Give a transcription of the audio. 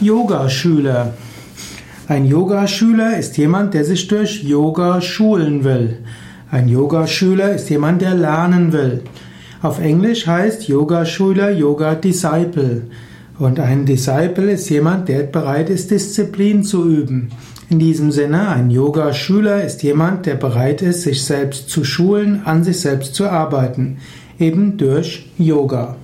Yogaschüler. Ein Yogaschüler ist jemand, der sich durch Yoga schulen will. Ein Yogaschüler ist jemand, der lernen will. Auf Englisch heißt Yogaschüler Yoga Disciple. Und ein Disciple ist jemand, der bereit ist, Disziplin zu üben. In diesem Sinne, ein Yogaschüler ist jemand, der bereit ist, sich selbst zu schulen, an sich selbst zu arbeiten, eben durch Yoga.